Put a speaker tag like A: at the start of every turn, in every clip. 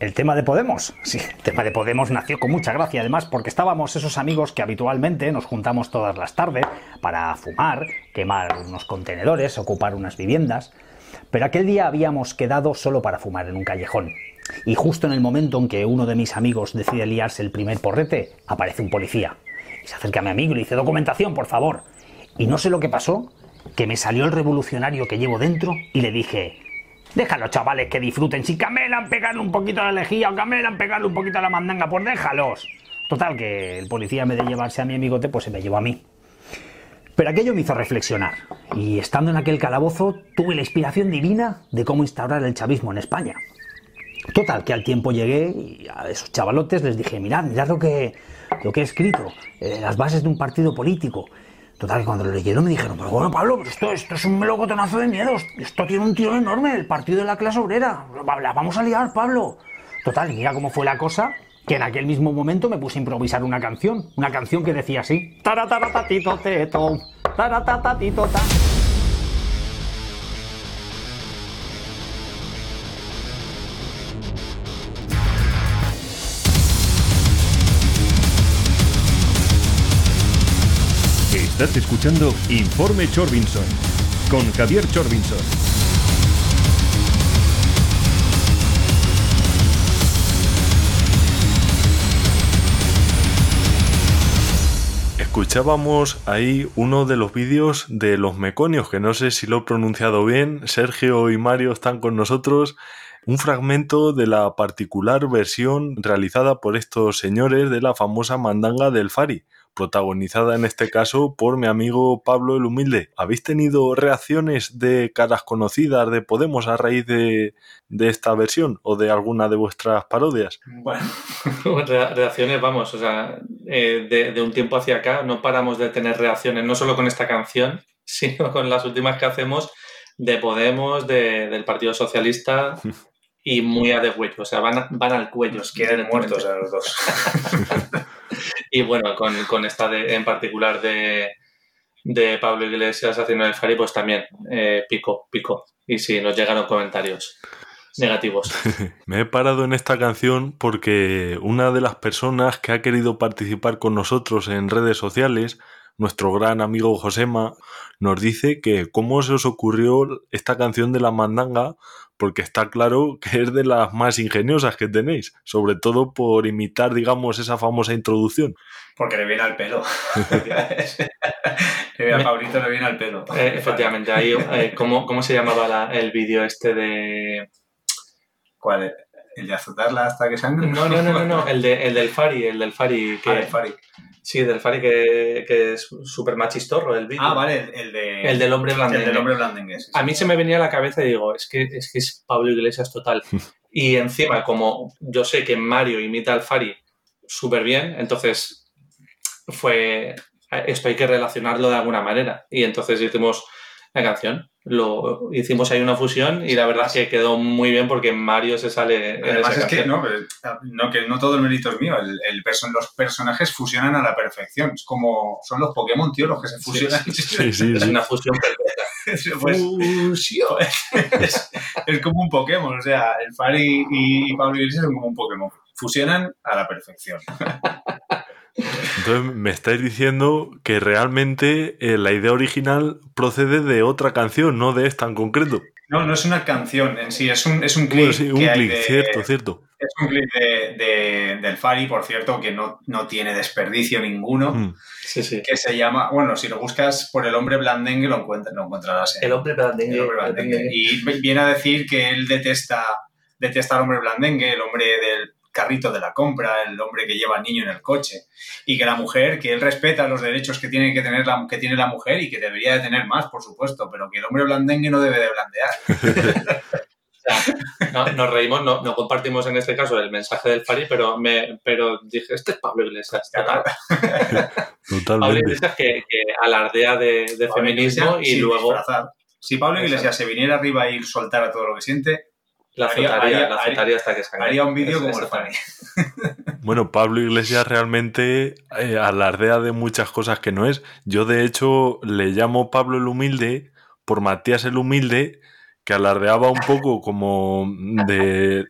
A: El tema de Podemos. Sí, el tema de Podemos nació con mucha gracia, además, porque estábamos esos amigos que habitualmente nos juntamos todas las tardes para fumar, quemar unos contenedores, ocupar unas viviendas. Pero aquel día habíamos quedado solo para fumar en un callejón. Y justo en el momento en que uno de mis amigos decide liarse el primer porrete, aparece un policía. Y se acerca a mi amigo y le dice, documentación, por favor. Y no sé lo que pasó, que me salió el revolucionario que llevo dentro y le dije, Déjalos, chavales, que disfruten. Si camelan, pegarle un poquito a la lejía o camelan, pegarle un poquito a la mandanga, pues déjalos. Total, que el policía, en vez de llevarse a mi amigote, pues se me llevó a mí. Pero aquello me hizo reflexionar. Y estando en aquel calabozo, tuve la inspiración divina de cómo instaurar el chavismo en España. Total, que al tiempo llegué y a esos chavalotes les dije, mirad, mirad lo que, lo que he escrito, eh, las bases de un partido político. Total, que cuando lo leyeron me dijeron, pero bueno, Pablo, esto, esto es un melocotonazo de miedos. Esto tiene un tiro enorme, el partido de la clase obrera. La vamos a liar, Pablo. Total, y mira cómo fue la cosa, que en aquel mismo momento me puse a improvisar una canción. Una canción que decía así. Taratatatatito teto, tatito ta.
B: Estás escuchando Informe Chorbinson con Javier Chorbinson.
C: Escuchábamos ahí uno de los vídeos de los meconios, que no sé si lo he pronunciado bien. Sergio y Mario están con nosotros. Un fragmento de la particular versión realizada por estos señores de la famosa mandanga del Fari protagonizada en este caso por mi amigo Pablo el Humilde. ¿Habéis tenido reacciones de caras conocidas de Podemos a raíz de, esta versión o de alguna de vuestras parodias?
D: Bueno, reacciones, vamos, o sea, eh, de, un tiempo hacia acá no paramos de tener reacciones, no solo con esta canción, sino con las últimas que hacemos de Podemos, del Partido Socialista. y muy a de cuello, o sea, van, van al cuello.
E: quieren muertos a los dos.
D: Y bueno, con, esta de, en particular de, de Pablo Iglesias haciendo el Fari, pues también eh, pico, pico. Y sí, nos llegaron comentarios negativos.
C: Me he parado en esta canción porque una de las personas que ha querido participar con nosotros en redes sociales, nuestro gran amigo Josema, nos dice que cómo se os ocurrió esta canción de la mandanga porque está claro que es de las más ingeniosas que tenéis, sobre todo por imitar, digamos, esa famosa introducción.
E: Porque le viene al pelo. a Pablito le viene al pelo.
D: Eh, efectivamente, ahí, eh, ¿cómo, se llamaba el vídeo este de...
E: ¿Cuál? ¿El de azotarla hasta que sangre?
D: No, no, no, no, el, de, el del Fari, el del Fari.
E: Que... Ah, el Fari.
D: Sí, del Fari que, que es súper machistorro el vídeo.
E: Ah, vale, el, de,
D: el del hombre blandengue.
E: El del hombre blandengue.
D: A mí se me venía a la cabeza y digo, es que es, que es Pablo Iglesias total. y encima, como yo sé que Mario imita al Fari súper bien, entonces fue, esto hay que relacionarlo de alguna manera. Y entonces hicimos la canción lo hicimos ahí una fusión y la verdad es que quedó muy bien porque Mario se sale.
E: Además es que no, no, que no todo el mérito es mío. El, el los personajes fusionan a la perfección. Es como son los Pokémon, tío, los que se fusionan.
D: Sí, sí, es una fusión perfecta.
E: Pues, fusión. Es, es, como un Pokémon. O sea, el Fari y, y Pablo Iglesias son como un Pokémon. Fusionan a la perfección.
C: Entonces me estáis diciendo que realmente eh, la idea original procede de otra canción, no de esta en concreto.
E: No, no es una canción en sí, es un, es un clip.
C: sí, un clip, cierto, cierto.
E: Es un clip de, del Fari, por cierto, que no, no tiene desperdicio ninguno. Mm.
D: Sí, sí.
E: Que se llama, bueno, si lo buscas por el hombre blandengue, lo, encuentras, lo encontrarás.
D: El hombre blandengue.
E: El hombre blandengue. Y viene a decir que él detesta, detesta al hombre blandengue, el hombre del carrito de la compra, el hombre que lleva al niño en el coche, y que la mujer, que él respeta los derechos que tiene que tener la, que tiene la mujer y que debería de tener más, por supuesto, pero que el hombre blandengue no debe de blandear.
D: nos reímos, no, no, compartimos en este caso el mensaje del Fari, pero, me, pero dije, este es Pablo Iglesias. Pablo Iglesias que, alardea de, feminismo y luego...
E: Si Pablo Iglesias se viniera arriba y soltara todo lo que siente,
D: la haría, la hasta que
E: Haría un vídeo como el Fanny.
C: Bueno, Pablo Iglesias realmente eh, alardea de muchas cosas que no es. Yo, de hecho, le llamo Pablo el Humilde por Matías el Humilde, que alardeaba un poco como de,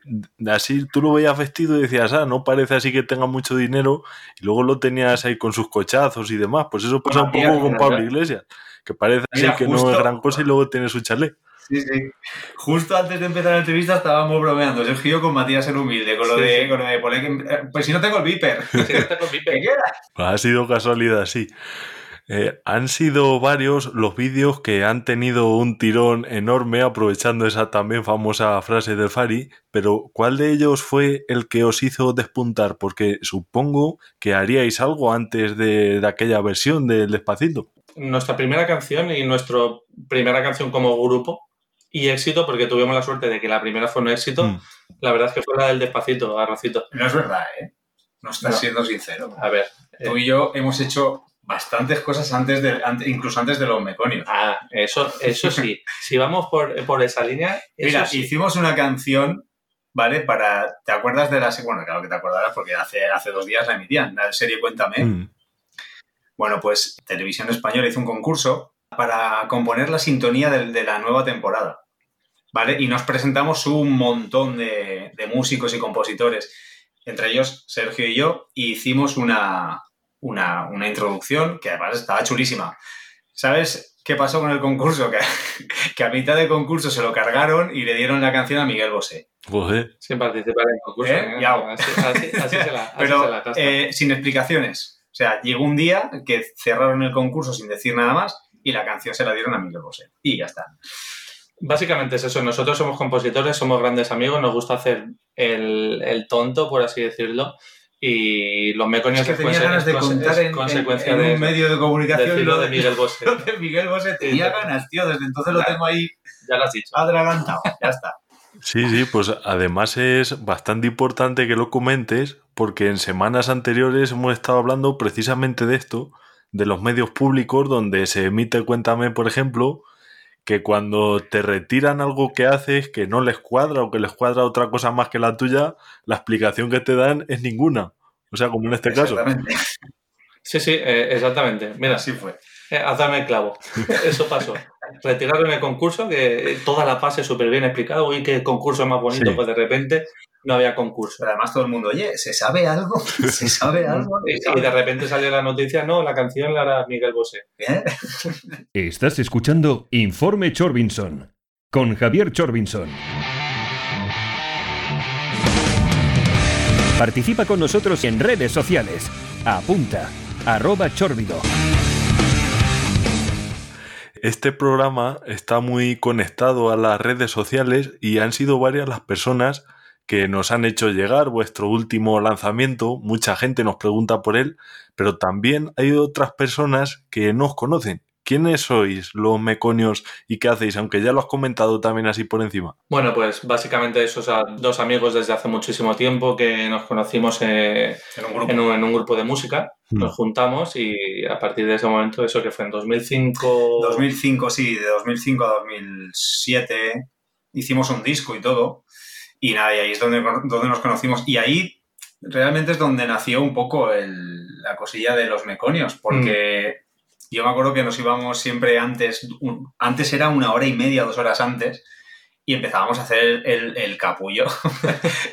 C: así, tú lo veías vestido y decías, ah, no parece así que tenga mucho dinero, y luego lo tenías ahí con sus cochazos y demás. Pues eso pasa un poco con Pablo Iglesias, que parece así que no es gran cosa y luego tiene su chalet.
E: Sí, sí. Justo antes de empezar la entrevista estábamos bromeando, Sergio con Matías en humilde, con lo de, con lo de eh, pues si no tengo el viper. Si no tengo el viper. ¿Qué
C: Ha sido casualidad, sí. Eh, han sido varios los vídeos que han tenido un tirón enorme aprovechando esa también famosa frase de Fari, pero ¿cuál de ellos fue el que os hizo despuntar? Porque supongo que haríais algo antes de, aquella versión del Despacito.
D: Nuestra primera canción y nuestra primera canción como grupo y éxito, porque tuvimos la suerte de que la primera fue un éxito, mm. la verdad es que fue la del Despacito, Arrocito.
E: No es verdad, ¿eh? No estás siendo sincero.
D: A ver.
E: Tú y yo hemos hecho bastantes cosas antes de, incluso antes de los meconios.
D: Ah, eso, eso sí. si vamos por, esa línea.
E: Mira, hicimos una canción, ¿vale? Para. ¿Te acuerdas de la Bueno, claro que te acordarás porque hace, hace dos días la emitían, la serie Cuéntame. Mm. Bueno, pues Televisión Española hizo un concurso para componer la sintonía de, la nueva temporada. ¿Vale? Y nos presentamos un montón de, de músicos y compositores, entre ellos Sergio y yo, y hicimos una, una, introducción que además estaba chulísima. ¿Sabes qué pasó con el concurso? Que, que, a mitad de concurso se lo cargaron y le dieron la canción a Miguel Bosé.
D: Sin participar en el concurso. ¿Eh? Así, se la,
E: Pero eh, sin explicaciones. O sea, llegó un día que cerraron el concurso sin decir nada más y la canción se la dieron a Miguel Bosé. Y ya está.
D: Básicamente es eso. Nosotros somos compositores, somos grandes amigos, nos gusta hacer el, el tonto, por así decirlo y los meconios
E: es que tenía ganas de contar en, consecuencia de, un medio de comunicación
D: lo de Miguel Bosé.
E: Lo de Miguel Bosé tenía ganas, tío. Desde entonces lo tengo ahí.
D: Ya lo has dicho.
E: Adelantado. Ya está.
C: Sí, sí, pues además es bastante importante que lo comentes porque en semanas anteriores hemos estado hablando precisamente de esto, de los medios públicos donde se emite Cuéntame, por ejemplo, que cuando te retiran algo que haces que no les cuadra o que les cuadra otra cosa más que la tuya, la explicación que te dan es ninguna. O sea, como en este caso.
D: Sí, sí, eh, exactamente. Mira,
E: así fue.
D: Eh, hazme el clavo. Eso pasó. Retiraron el concurso, que toda la fase súper bien explicada. Uy, qué concurso más bonito. Pues de repente no había concurso.
E: Pero además todo el mundo, oye, ¿se sabe algo? ¿Se sabe algo?
D: y, de repente salió la noticia, no, la canción la hará Miguel Bosé. ¿Eh?
B: Estás escuchando Informe Chorbinson con Javier Chorbinson. Participa con nosotros en redes sociales. Apunta, arroba chorbido.
C: Este programa está muy conectado a las redes sociales y han sido varias las personas que nos han hecho llegar vuestro último lanzamiento. Mucha gente nos pregunta por él, pero también hay otras personas que no os conocen. ¿Quiénes sois los meconios y qué hacéis? Aunque ya lo has comentado también así por encima.
D: Bueno, pues básicamente esos dos amigos desde hace muchísimo tiempo que nos conocimos eh, en, un grupo. de música. Hmm. Nos juntamos y a partir de ese momento, eso que fue en 2005...
E: 2005, sí, de 2005 a 2007 hicimos un disco y todo. Y nada, y ahí es donde, donde nos conocimos. Y ahí realmente es donde nació un poco la cosilla de los meconios, porque mm. yo me acuerdo que nos íbamos siempre antes, antes era una hora y media, dos horas antes, y empezábamos a hacer el, capullo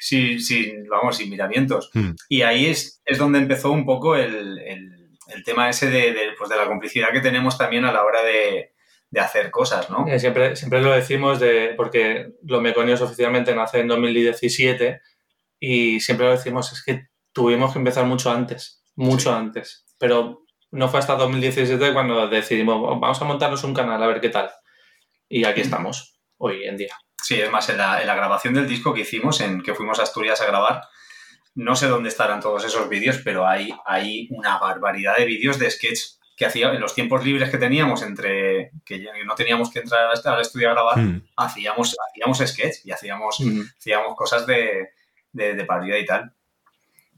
E: sin, vamos, sin miramientos. Mm. Y ahí es, es, donde empezó un poco el, tema ese de, pues de la complicidad que tenemos también a la hora de, de hacer cosas, ¿no?
D: Eh, siempre, siempre lo decimos de, porque los Meconios oficialmente nace en 2017 y siempre lo decimos, es que tuvimos que empezar mucho antes, mucho antes, pero no fue hasta 2017 cuando decidimos, vamos a montarnos un canal a ver qué tal. Y aquí estamos, hoy en día.
E: Sí, es más, en la, en la grabación del disco que hicimos, en que fuimos a Asturias a grabar, no sé dónde estarán todos esos vídeos, pero hay, hay una barbaridad de vídeos de sketch que hacía en los tiempos libres que teníamos entre que no teníamos que entrar al estudio a grabar, hmm. hacíamos, hacíamos sketch y hacíamos, hmm. hacíamos cosas de, de, y tal.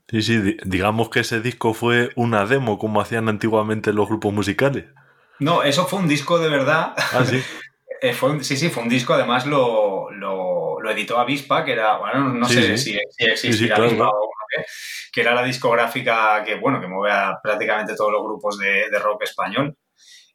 C: Sí, sí, digamos que ese disco fue una demo, como hacían antiguamente los grupos musicales.
E: No, eso fue un disco de verdad.
C: Ah, sí.
E: Eh, sí, sí, fue un disco, además lo, lo, lo editó Avispa, que era, bueno, no sé si, si Avispa o que era la discográfica que, bueno, que mueve a prácticamente todos los grupos de, rock español.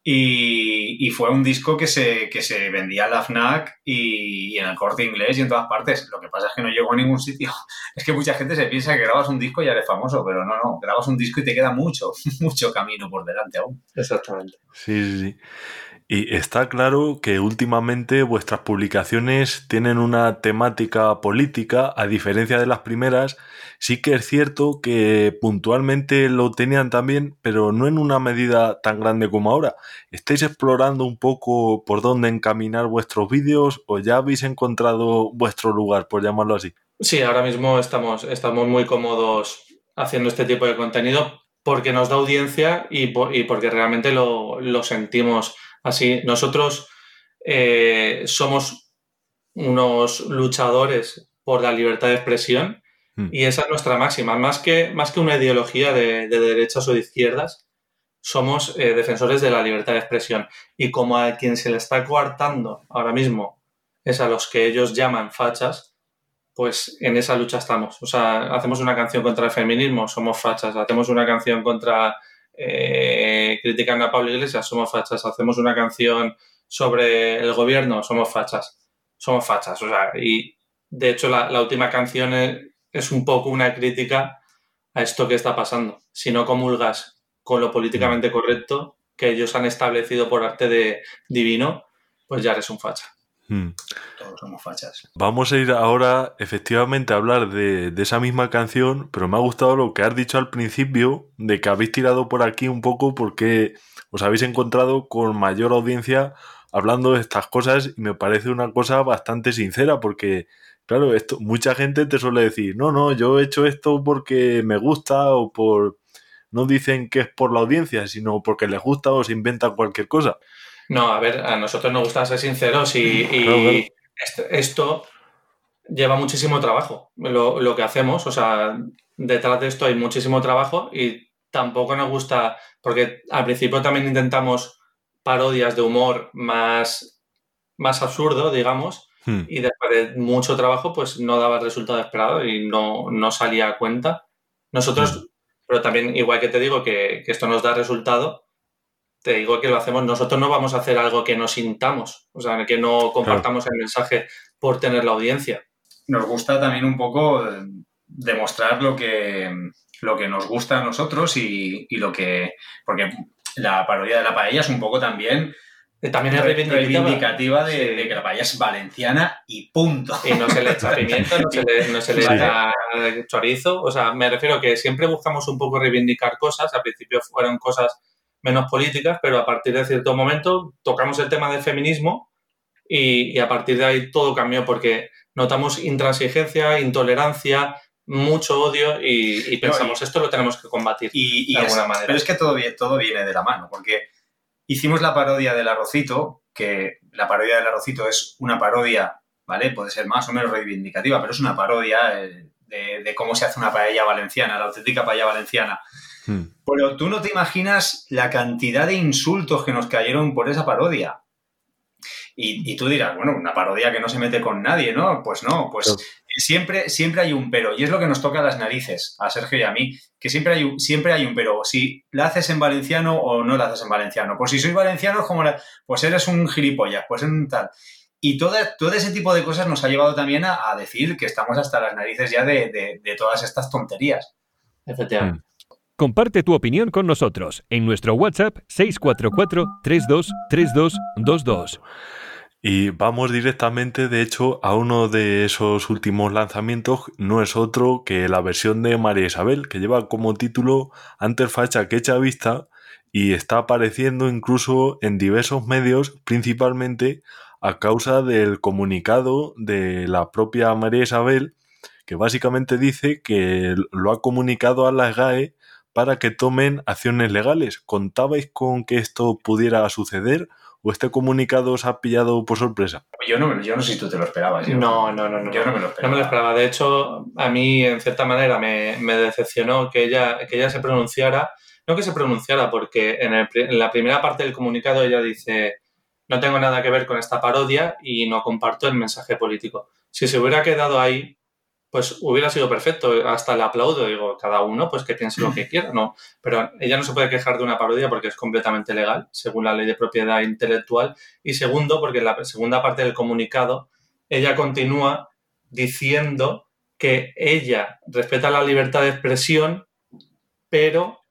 E: Y, fue un disco que se, que se vendía en la FNAC y, en el corte inglés y en todas partes. Lo que pasa es que no llegó a ningún sitio. Es que mucha gente se piensa que grabas un disco y ya eres famoso, pero no, no. Grabas un disco y te queda mucho, mucho camino por delante aún.
D: Exactamente.
C: Sí, sí, sí. Y está claro que últimamente vuestras publicaciones tienen una temática política, a diferencia de las primeras. Sí que es cierto que puntualmente lo tenían también, pero no en una medida tan grande como ahora. ¿Estáis explorando un poco por dónde encaminar vuestros vídeos o ya habéis encontrado vuestro lugar, por llamarlo así?
D: Sí, ahora mismo estamos, estamos muy cómodos haciendo este tipo de contenido porque nos da audiencia y, porque realmente lo, lo sentimos Así, nosotros eh, somos unos luchadores por la libertad de expresión hmm. y esa es nuestra máxima. Más que, más que una ideología de, derechas o de izquierdas, somos eh, defensores de la libertad de expresión. Y como a quien se le está coartando ahora mismo es a los que ellos llaman fachas, pues en esa lucha estamos. O sea, hacemos una canción contra el feminismo, somos fachas. Hacemos una canción contra eh, criticando a Pablo Iglesias, somos fachas. Hacemos una canción sobre el gobierno, somos fachas. Somos fachas. O sea, y de hecho la, última canción es, un poco una crítica a esto que está pasando. Si no comulgas con lo políticamente correcto que ellos han establecido por arte de divino, pues ya eres un facha.
E: Hmm. Todos somos fachas.
C: Vamos a ir ahora efectivamente a hablar de, esa misma canción, pero me ha gustado lo que has dicho al principio, de que habéis tirado por aquí un poco porque os habéis encontrado con mayor audiencia hablando de estas cosas y me parece una cosa bastante sincera porque, claro, esto, mucha gente te suele decir, no, no, yo he hecho esto porque me gusta o por... No dicen que es por la audiencia, sino porque les gusta o se inventan cualquier cosa.
D: No, a ver, a nosotros nos gusta ser sinceros y, Esto, lleva muchísimo trabajo, lo, que hacemos. O sea, detrás de esto hay muchísimo trabajo y tampoco nos gusta, porque al principio también intentamos parodias de humor más, más absurdo, digamos, hmm. y después de mucho trabajo, pues no daba el resultado esperado y no, no salía a cuenta. Nosotros, hmm. pero también, igual que te digo que, que esto nos da resultado, te digo que lo hacemos, nosotros no vamos a hacer algo que no sintamos, o sea, que no compartamos el mensaje por tener la audiencia.
E: Nos gusta también un poco eh, demostrar lo que, lo que nos gusta a nosotros y, lo que... Porque la parodia de la paella es un poco también
D: eh, también es reivindicativa,
E: de, que la paella es valenciana y punto.
D: Y no se le echa pimiento, no se le, no se le echa chorizo. O sea, me refiero que siempre buscamos un poco reivindicar cosas. Al principio fueron cosas menos políticas, pero a partir de cierto momento tocamos el tema del feminismo y, a partir de ahí todo cambió porque notamos intransigencia, intolerancia, mucho odio y, pensamos, esto lo tenemos que combatir
E: y, de alguna manera. Pero es que todo, todo viene de la mano, porque hicimos la parodia del arrocito, que la parodia del arrocito es una parodia, ¿vale? Puede ser más o menos reivindicativa, pero es una parodia eh, de, de, cómo se hace una paella valenciana, la auténtica paella valenciana. Hmm. Pero tú no te imaginas la cantidad de insultos que nos cayeron por esa parodia. Y, tú dirás, bueno, una parodia que no se mete con nadie, ¿no? Pues no, pues siempre, siempre hay un pero. Y es lo que nos toca a las narices, a Sergio y a mí, que siempre hay, un, siempre hay un pero. Si la haces en valenciano o no la haces en valenciano. Pues si soy valenciano, es como pues eres un gilipollas, pues un tal. Y todo, todo ese tipo de cosas nos ha llevado también a, decir que estamos hasta las narices ya de, todas estas tonterías.
D: Efectivamente.
B: Comparte tu opinión con nosotros en nuestro WhatsApp 644-323222.
C: Y vamos directamente, de hecho, a uno de esos últimos lanzamientos, no es otro que la versión de María Isabel, que lleva como título Antes facha que echa vista y está apareciendo incluso en diversos medios, principalmente a causa del comunicado de la propia María Isabel, que básicamente dice que lo ha comunicado a la GAE para que tomen acciones legales. ¿Contabais con que esto pudiera suceder o este comunicado os ha pillado por sorpresa?
E: Yo no, yo no sé si tú te lo esperabas.
D: no, no, no, no.
E: Yo no me lo esperaba.
D: No me lo esperaba. De hecho, a mí, en cierta manera, me, decepcionó que ella, que ella se pronunciara. No que se pronunciara, porque en, en la primera parte del comunicado ella dice no tengo nada que ver con esta parodia y no comparto el mensaje político. Si se hubiera quedado ahí, pues hubiera sido perfecto, hasta le aplaudo, digo, cada uno pues que piense lo que quiera, no, pero ella no se puede quejar de una parodia porque es completamente legal, según la ley de propiedad intelectual, y segundo, porque en la segunda parte del comunicado, ella continúa diciendo que ella respeta la libertad de expresión, pero,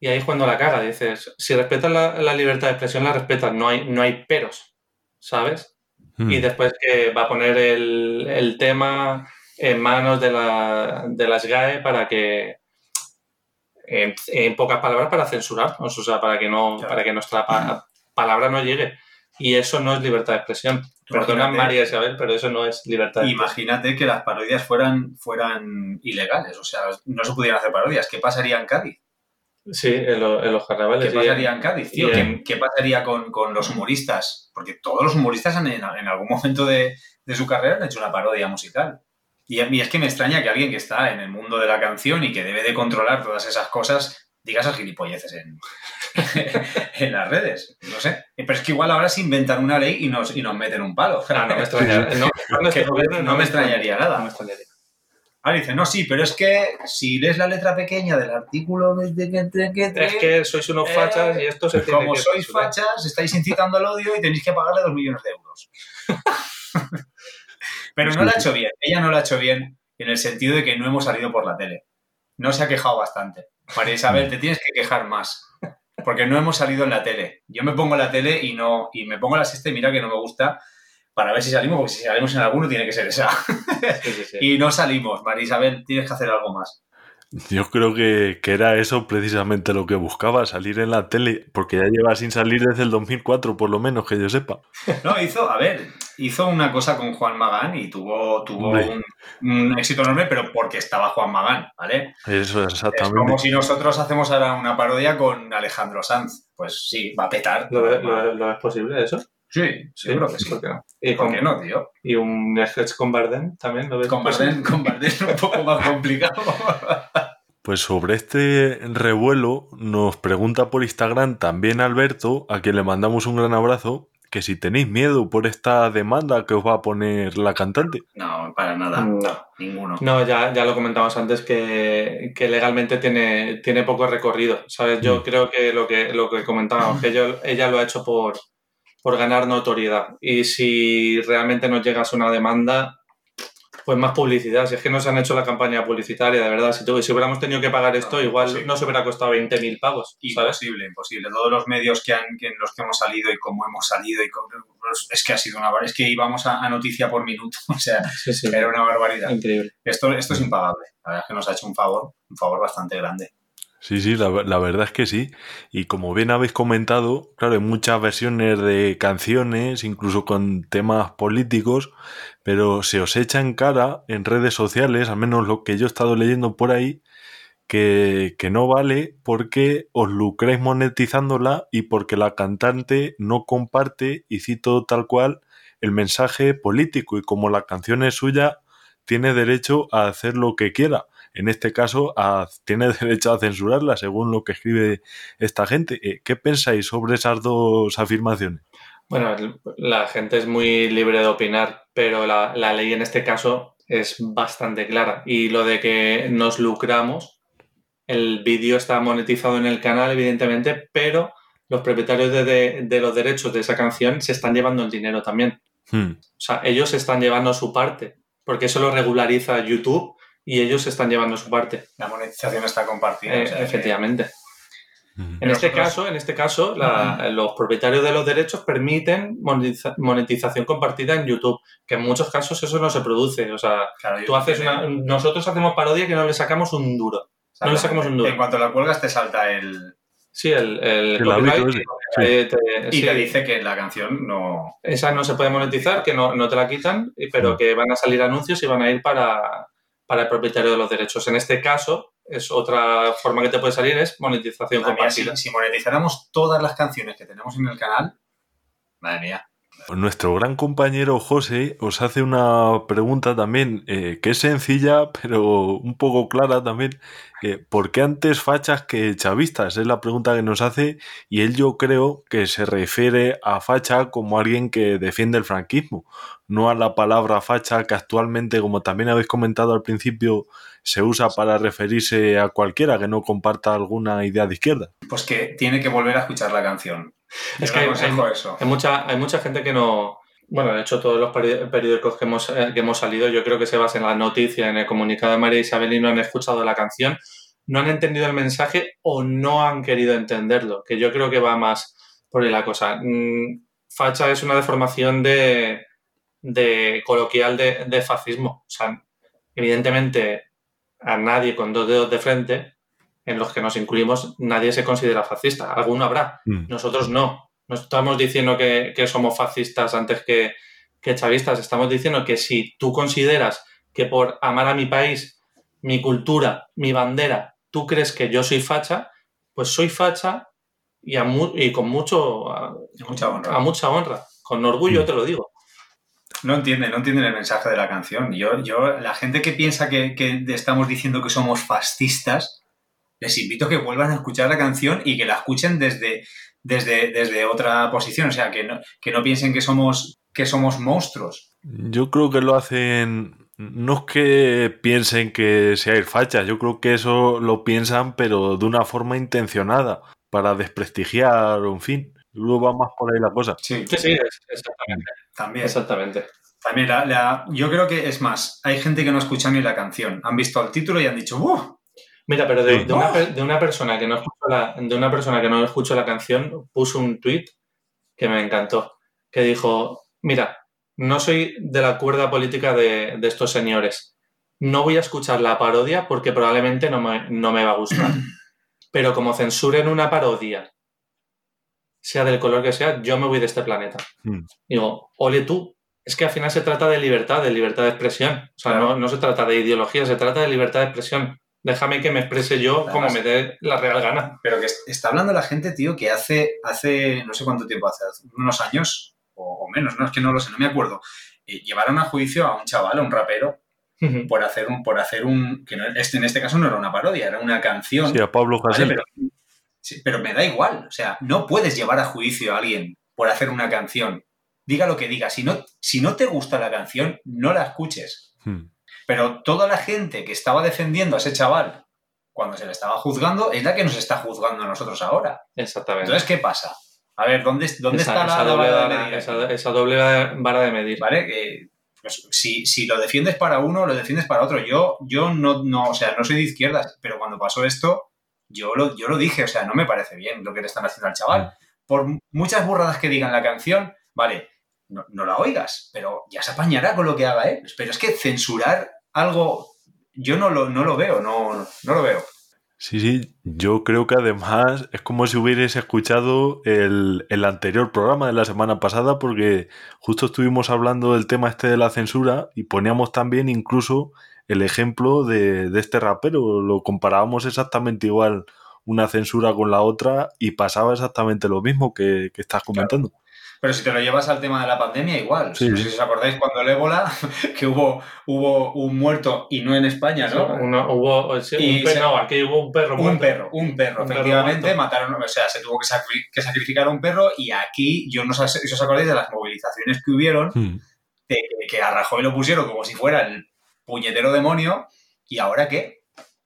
D: y ahí es cuando la caga, dices, si respetas la, libertad de expresión, la respetas, no hay, no hay peros, ¿sabes?
C: Hmm.
D: Y después que va a poner el, el tema en manos de, la, de las GAE para que, en, en, pocas palabras, para censurarnos, o sea, para que, no, para que nuestra pa palabra no llegue. Y eso no es libertad de expresión. Perdona María Isabel, pero eso no es libertad de
E: Imagínate que las parodias fueran, fueran ilegales, o sea, no se pudieran hacer parodias. ¿Qué pasaría en Cádiz?
D: Sí, en, lo, en los carnavales.
E: ¿Qué pasaría en Cádiz, tío? ¿Qué, ¿Qué, pasaría con, con, los humoristas? Porque todos los humoristas en, en algún momento de, de, su carrera han hecho una parodia musical. Y a mí es que me extraña que alguien que está en el mundo de la canción y que debe de controlar todas esas cosas diga esas gilipolleces en, en las redes. No sé. Pero es que igual ahora se inventan una ley y nos, y nos meten un palo.
D: Ah, no me extrañaría, no,
E: no, no me extrañaría nada.
D: No me extrañaría.
E: Ahora dice, no, sí, pero es que si lees la letra pequeña del artículo...
D: Es que sois unos fachas eh, y esto se tiene
E: Como
D: que
E: sois fachas, estáis incitando al odio y tenéis que pagarle dos millones de euros. pero no lo ha hecho bien. Ella no lo ha hecho bien en el sentido de que no hemos salido por la tele. No se ha quejado bastante. María Isabel, te tienes que quejar más. Porque no hemos salido en la tele. Yo me pongo en la tele y no y me pongo la sexta y mira que no me gusta para ver si salimos, porque si salimos en alguno tiene que ser esa. Sí, sí, sí. y no salimos. María Isabel, tienes que hacer algo más.
C: Yo creo que, que, era eso precisamente lo que buscaba, salir en la tele, porque ya lleva sin salir desde el 2004, por lo menos, que yo sepa.
E: No, hizo, a ver, hizo una cosa con Juan Magán y tuvo, tuvo un, un, éxito enorme, pero porque estaba Juan Magán, ¿vale?
C: Eso es exactamente.
E: Es como si nosotros hacemos ahora una parodia con Alejandro Sanz. Pues sí, va a petar.
D: ¿Lo, lo, lo es posible eso?
E: Sí, seguro que sí.
D: ¿Por qué no?
E: ¿Y ¿Por qué no, tío?
D: ¿Y un sketch con Bardem también? ¿Lo ves
E: con Bardem, con Bardem un poco más complicado.
C: Pues sobre este revuelo nos pregunta por Instagram también Alberto, a quien le mandamos un gran abrazo, que si tenéis miedo por esta demanda que os va a poner la cantante.
E: No, para nada.
D: No,
E: ninguno.
D: No, ya, ya lo comentamos antes que, que legalmente tiene, tiene poco recorrido. ¿Sabes? Yo mm. creo que lo que, lo que comentábamos, que ella, ella lo ha hecho por, por ganar notoriedad. Y si realmente nos llegase una demanda, pues más publicidad. Si es que nos han hecho la campaña publicitaria, de verdad. Si, si hubiéramos tenido que pagar esto, igual sí. no se hubiera costado 20.000 pagos. ¿sabes?
E: Imposible, imposible. Todos los medios que, han, que en los que hemos salido y cómo hemos salido, y cómo, es que ha sido una Es que íbamos a, a noticia por minuto. O sea,
D: sí, sí.
E: era una barbaridad.
D: Increíble.
E: Esto, esto es impagable. La verdad es que nos ha hecho un favor, un favor bastante grande.
C: Sí, sí, la, la, verdad es que sí. Y como bien habéis comentado, claro, hay muchas versiones de canciones, incluso con temas políticos, pero se os echa en cara en redes sociales, al menos lo que yo he estado leyendo por ahí, que, que no vale porque os lucréis monetizándola y porque la cantante no comparte, y cito tal cual, el mensaje político. Y como la canción es suya, tiene derecho a hacer lo que quiera en este caso a, tiene derecho a censurarla según lo que escribe esta gente. Eh, ¿Qué pensáis sobre esas dos afirmaciones?
D: Bueno, la gente es muy libre de opinar, pero la, la ley en este caso es bastante clara. Y lo de que nos lucramos, el vídeo está monetizado en el canal, evidentemente, pero los propietarios de, de, de, los derechos de esa canción se están llevando el dinero también.
C: Hmm.
D: O sea, ellos están llevando su parte, porque eso lo regulariza YouTube y ellos están llevando su parte.
E: La monetización está compartida.
D: Eh, o sea, efectivamente. Que... En este caso, en este caso la, uh -huh. los propietarios de los derechos permiten monetiza monetización compartida en YouTube, que en muchos casos eso no se produce. O sea, claro, tú haces una, nosotros hacemos parodia que no le sacamos un duro. O sea, no le sacamos un duro.
E: En cuanto la cuelgas te salta el,
D: Sí, el, el,
C: el copyright.
E: Sí. Te, y sí. te dice que la canción no.
D: Esa no se puede monetizar, que no, no te la quitan, pero que van a salir anuncios y van a ir para, para el propietario de los derechos. En este caso, es otra forma que te puede salir, es monetización
E: madre
D: compartida.
E: Mía, si, si, monetizáramos todas las canciones que tenemos en el canal, madre mía.
C: Nuestro gran compañero José os hace una pregunta también eh, que es sencilla, pero un poco clara también. Eh, ¿Por qué antes fachas que chavistas? Es la pregunta que nos hace y él yo creo que se refiere a facha como alguien que defiende el franquismo, no a la palabra facha que actualmente, como también habéis comentado al principio, se usa para referirse a cualquiera que no comparta alguna idea de izquierda.
E: Pues que tiene que volver a escuchar la canción.
D: Es que hay,
E: eso.
D: hay mucha, hay mucha gente que no. Bueno, de hecho, todos los peri- periódicos que hemos, eh, que hemos salido, yo creo que se basan en la noticia, en el comunicado de María Isabel y no han escuchado la canción, no han entendido el mensaje o no han querido entenderlo, que yo creo que va más por ahí la cosa. Mm, Facha es una deformación de, de coloquial de, de fascismo. O sea, evidentemente, a nadie con dos dedos de frente, en los que nos incluimos, nadie se considera fascista. Alguno habrá,
C: Mm.
D: nosotros no. No estamos diciendo que, que somos fascistas antes que, que chavistas. Estamos diciendo que si tú consideras que por amar a mi país, mi cultura, mi bandera, tú crees que yo soy facha, pues soy facha y, a mu- y con mucho, a,
E: Mucha honra.
D: a mucha honra. Con orgullo
C: Mm.
D: te lo digo.
E: No entienden, no entienden el mensaje de la canción. Yo, yo, la gente que piensa que, que estamos diciendo que somos fascistas, les invito a que vuelvan a escuchar la canción y que la escuchen desde, desde, desde otra posición. O sea, que no, que no piensen que somos, que somos monstruos.
C: Yo creo que lo hacen. No es que piensen que seáis fachas, yo creo que eso lo piensan, pero de una forma intencionada, para desprestigiar o en fin. Luego va más por ahí la cosa.
E: Sí,
D: Sí, exactamente.
E: también.
D: exactamente.
E: También la- la- yo creo que es más, hay gente que no escucha ni la canción. Han visto el título y han dicho, ¡uh!
D: Mira, pero de,
C: Sí.
D: de una, per- de una persona que no escuchó la, de una persona que no escuchó la canción, puso un tweet que me encantó, que dijo, mira, no soy de la cuerda política de, de estos señores. No voy a escuchar la parodia porque probablemente no me, no me va a gustar. Pero como censuren una parodia, sea del color que sea, yo me voy de este planeta.
C: Mm.
D: Digo, ole tú. Es que al final se trata de libertad, de libertad de expresión. O sea,
E: Claro.
D: no, no se trata de ideología, se trata de libertad de expresión. Déjame que me exprese yo
E: Además-
D: como me dé la real gana.
E: Pero que est- está hablando la gente, tío, que hace, hace no sé cuánto tiempo hace, unos años o, o menos, no es que no lo sé, no me acuerdo. eh, llevaron a juicio a un chaval, a un rapero, por hacer un, por hacer un, que no- este, en este caso no era una parodia, era una canción.
C: Sí, a Pablo
E: ¿vale?
C: Hasél.
E: pero, sí, pero me da igual, o sea, no puedes llevar a juicio a alguien por hacer una canción. Diga lo que diga, si no, si no te gusta la canción, no la escuches.
C: Hmm.
E: Pero toda la gente que estaba defendiendo a ese chaval cuando se le estaba juzgando es la que nos está juzgando a nosotros ahora.
D: Exactamente.
E: Entonces, ¿qué pasa? A ver, ¿dónde, dónde
D: esa,
E: está la,
D: esa
E: la
D: doble
E: vara de medir
D: esa, esa doble vara de medir.
E: ¿Vale? Que, pues, si, si lo defiendes para uno, lo defiendes para otro. Yo, yo no, no, o sea, no soy de izquierdas, pero cuando pasó esto, yo lo, yo lo dije, o sea, no me parece bien lo que le están haciendo al chaval. Por muchas burradas que digan la canción, vale, no, no la oigas, pero ya se apañará con lo que haga él. Pero es que censurar algo, yo no lo, no lo veo, no, no lo veo.
C: Sí, sí, yo creo que además es como si hubierais escuchado el, el anterior programa de la semana pasada porque justo estuvimos hablando del tema este de la censura y poníamos también incluso el ejemplo de, de este rapero, lo comparábamos exactamente igual una censura con la otra y pasaba exactamente lo mismo que, que estás comentando.
E: Pero si te lo llevas al tema de la pandemia, igual.
C: Sí,
E: no
C: sí.
E: sé si os acordáis cuando el ébola, que hubo, hubo un muerto y no en España, ¿no?
D: Uno- hubo, sí,
E: Y
D: un perro,
E: se-
D: no, aquí hubo un perro
E: Un
D: muerto.
E: perro, un perro,
D: Un perro
E: efectivamente, mataron, o sea, se tuvo que, sacri- que sacrificar a un perro y aquí, yo no sé si os acordáis de las movilizaciones que hubieron,
C: Hmm.
E: de que, que a Rajoy lo pusieron como si fuera el puñetero demonio, ¿y ahora qué?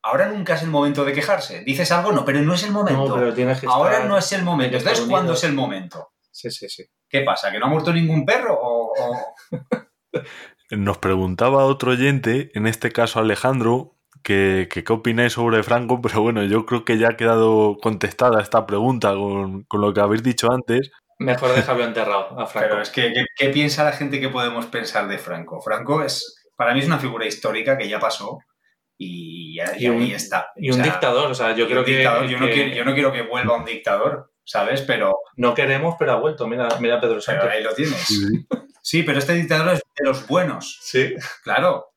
E: Ahora nunca es el momento de quejarse. Dices algo, no, pero no es el momento.
D: No, pero tienes que
E: ahora
D: estar-
E: no es el momento. Entonces, ¿cuándo es el momento?
D: Sí, sí, sí.
E: ¿Qué pasa? ¿Que no ha muerto ningún perro? ¿O, o-
C: Nos preguntaba otro oyente, en este caso Alejandro, que, que qué opináis sobre Franco, pero bueno, yo creo que ya ha quedado contestada esta pregunta con, con lo que habéis dicho antes.
D: Mejor dejarlo enterrado a Franco.
E: Pero es que, ¿qué, qué piensa la gente que podemos pensar de Franco? Franco es, para mí es una figura histórica que ya pasó y, ya,
D: Y
E: y
D: un-
E: ahí está.
D: y
E: O
D: un
E: sea,
D: dictador, o sea, yo creo que,
E: dictador. Yo, no
D: que
E: quiero, yo no quiero que vuelva un dictador, ¿sabes? Pero,
D: no queremos, pero ha vuelto. Mira, mira Pedro
E: pero
D: Sánchez.
E: ahí lo tienes. Sí, pero este dictador es de los buenos,
D: Sí.
E: claro.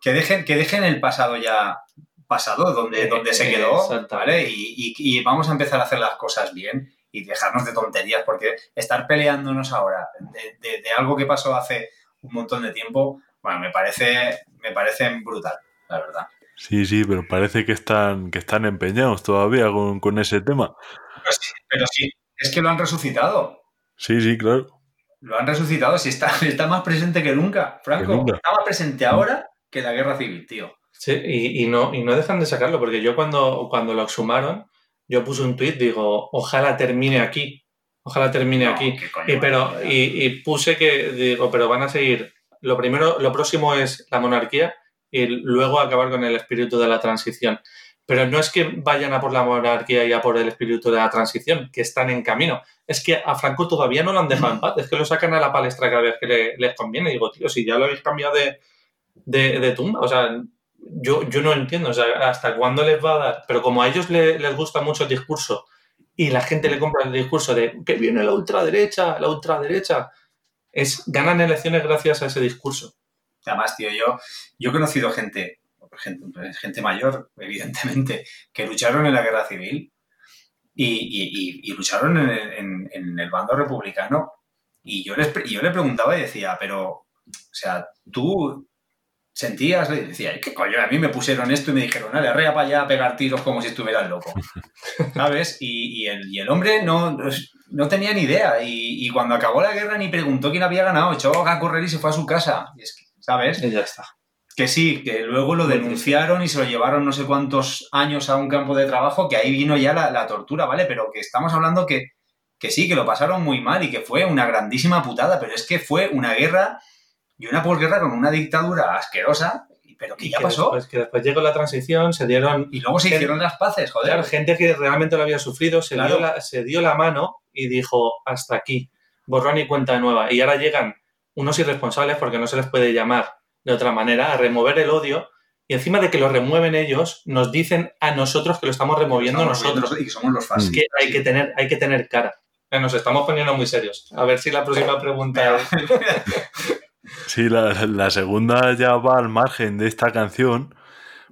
E: Que dejen, que dejen el pasado ya pasado, donde,
D: Eh,
E: donde se
D: eh,
E: quedó. ¿vale? Y, y- y vamos a empezar a hacer las cosas bien. y dejarnos de tonterías, porque estar peleándonos ahora de, de- de algo que pasó hace un montón de tiempo, bueno, me parece, me parece brutal, la verdad.
C: Sí, sí, pero parece que están, que están empeñados todavía con, con ese tema.
E: Pero sí, pero sí, es que lo han resucitado.
C: Sí, sí, claro.
E: Lo han resucitado, si está, está más presente que nunca. Franco,
C: Que nunca.
E: está más presente ahora que la guerra civil, tío.
D: Sí, y, y no, y no dejan de sacarlo, porque yo cuando, cuando lo exhumaron, yo puse un tuit, digo, ojalá termine aquí, ojalá termine
E: No,
D: aquí.
E: ¿qué coño
D: Y, pero, y puse que, digo, pero van a seguir, lo primero, lo próximo es la monarquía y luego acabar con el espíritu de la transición. Pero no es que vayan a por la monarquía y a por el espíritu de la transición, que están en camino. Es que a Franco todavía no lo han dejado en paz, es que lo sacan a la palestra cada vez que le- les conviene. Digo, tío, si ya lo habéis cambiado de, de, de tumba, o sea, yo, yo no entiendo, o sea, hasta cuándo les va a dar. Pero como a ellos le- les gusta mucho el discurso y la gente le compra el discurso de que viene la ultraderecha, la ultraderecha, es, ganan elecciones gracias a ese discurso.
E: Además, tío, yo, yo he conocido gente, gente, gente mayor, evidentemente, que lucharon en la guerra civil y, y- y- y lucharon en el, en- en el bando republicano. Y yo, les, yo le preguntaba y decía, pero, o sea, tú sentías, le decía, ¿qué coño? A mí me pusieron esto y me dijeron, dale, arrea para allá a pegar tiros como si estuvieras loco. ¿Sabes? Y, el, y el hombre no, no tenía ni idea. Y, y cuando acabó la guerra ni preguntó quién había ganado, echó a correr y se fue a su casa. Y es que, ¿Sabes?
D: Y ya está.
E: Que sí, que luego lo denunciaron y se lo llevaron no sé cuántos años a un campo de trabajo, que ahí vino ya la, la tortura, ¿vale? Pero que estamos hablando que, que sí, que lo pasaron muy mal y que fue una grandísima putada, pero es que fue una guerra y una posguerra con una dictadura asquerosa, pero que
D: Y
E: ya
D: que
E: pasó.
D: Después, que después llegó la transición, se dieron
E: Y luego se hicieron las paces, joder.
D: Claro, gente que realmente lo había sufrido se,
E: Claro.
D: dio la, se dio la mano y dijo, hasta aquí, borrón y cuenta nueva. Y ahora llegan unos irresponsables, porque no se les puede llamar de otra manera, a remover el odio. Y encima de que lo remueven ellos, nos dicen a nosotros que lo estamos removiendo nosotros.
E: Y que somos los fascistas.
D: que hay que tener, hay que tener cara. Nos estamos poniendo muy serios. A ver si la próxima pregunta es...
C: Sí, la, la segunda ya va al margen de esta canción,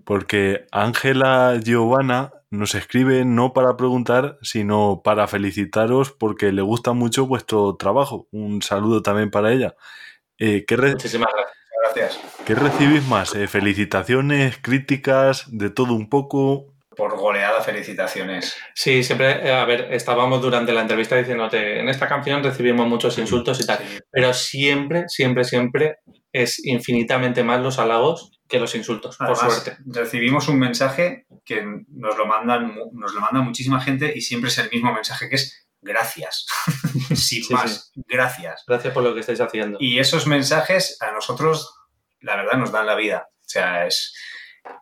C: porque Ángela Giovanna nos escribe no para preguntar, sino para felicitaros porque le gusta mucho vuestro trabajo. Un saludo también para ella. Eh, ¿qué, re-
D: Muchísimas gracias.
E: Gracias.
C: qué recibís más? Eh, ¿Felicitaciones, críticas, de todo un poco?
E: Por goleada, felicitaciones.
D: Sí, siempre, eh, a ver, estábamos durante la entrevista diciéndote, en esta canción recibimos muchos insultos y tal,
E: Sí.
D: pero siempre, siempre, siempre es infinitamente más los halagos que los insultos, por suerte.
E: recibimos un mensaje que nos lo mandan, mu- nos lo manda muchísima gente y siempre es el mismo mensaje que es gracias. Sin
D: Sí,
E: más, gracias.
D: Gracias por lo que estáis haciendo.
E: Y esos mensajes a nosotros, la verdad, nos dan la vida. O sea, es,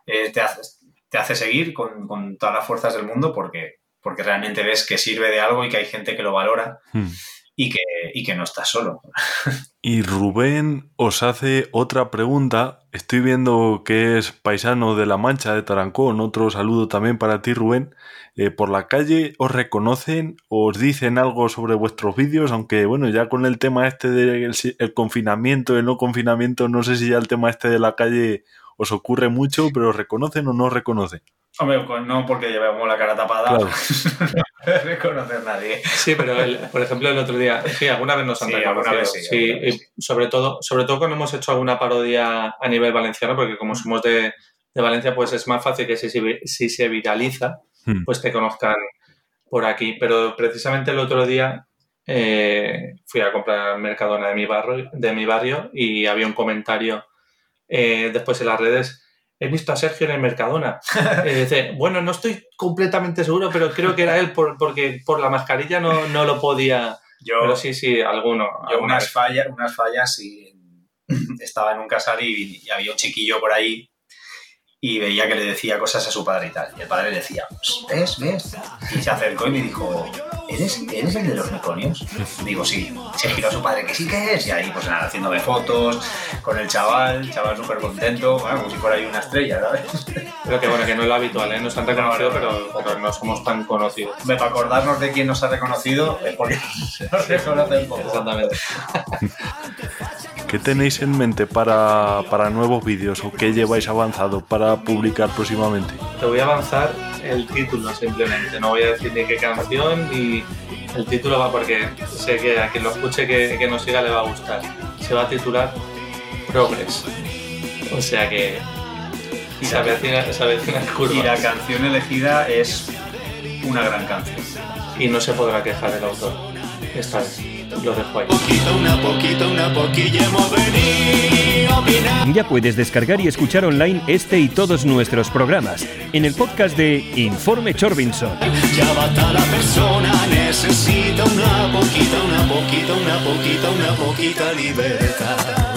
E: eh, te, hace, te hace seguir con, con todas las fuerzas del mundo porque, porque realmente ves que sirve de algo y que hay gente que lo valora
C: Hmm.
E: Y que, y que no estás solo.
C: Y Rubén os hace otra pregunta. Estoy viendo que es paisano de La Mancha, de Tarancón. Otro saludo también para ti, Rubén. Eh, ¿Por la calle os reconocen? ¿Os dicen algo sobre vuestros vídeos? Aunque, bueno, ya con el tema este del el confinamiento, el no confinamiento, no sé si ya el tema este de la calle os ocurre mucho, pero ¿os reconocen o no os reconocen?
E: Hombre, pues no porque llevamos la cara tapada,
C: Claro.
E: no puede reconocer nadie.
D: Sí, pero el- por ejemplo el otro día, sí, alguna vez nos han
E: Sí,
D: reconocido.
E: alguna vez sí,
D: Sí,
E: alguna vez
D: y sobre todo, sobre todo cuando hemos hecho alguna parodia a nivel valenciano, porque como somos de, de Valencia, pues es más fácil que si, se- si se viraliza,
C: Hmm.
D: pues te conozcan por aquí. Pero precisamente el otro día eh, fui a comprar Mercadona de mi barrio, de mi barrio y había un comentario eh, después en las redes. He visto a Sergio en el Mercadona. Eh, dice, bueno, no estoy completamente seguro, pero creo que era él por- porque por la mascarilla no, no lo podía.
E: Yo,
D: Pero sí, sí, alguno.
E: yo unas
D: vez.
E: fallas, unas fallas y estaba en un casal y, y había un chiquillo por ahí y veía que le decía cosas a su padre y tal. Y el padre le decía, ¿ves? ¿Ves? Y se acercó y me dijo, ¿eres, ¿eres el de los meconios? Digo, sí. Se giró a su padre, que sí que es. Y ahí, pues nada, haciéndome fotos con el chaval, el chaval súper contento, bueno, como si fuera ahí una estrella, ¿sabes?
D: Pero que bueno, que no es lo habitual, ¿eh? Nos han reconocido,
E: No, no,
D: pero, pero no somos tan conocidos.
E: Hombre, Para acordarnos de quién nos ha reconocido, es porque nos reconoce un poco.
D: Exactamente.
C: ¿Qué tenéis en mente para, para nuevos vídeos o qué lleváis avanzado para publicar próximamente?
D: Te voy a avanzar el título simplemente. No voy a decir ni qué canción ni, El título va porque sé que a quien lo escuche que, que nos siga le va a gustar. Se va a titular Progress. O sea que se avecina, se avecina curvas.
F: Y la canción elegida es una gran canción.
D: Y no se podrá quejar el autor. Esta vez. Lo dejo ahí.
E: una poquita, una poquilla hemos venido a opinar.
B: Ya puedes descargar y escuchar online este y todos nuestros programas en el podcast de Informe Chorbinson.
E: Ya basta la persona, necesita una poquita, una poquita, una poquita, una poquita libertad.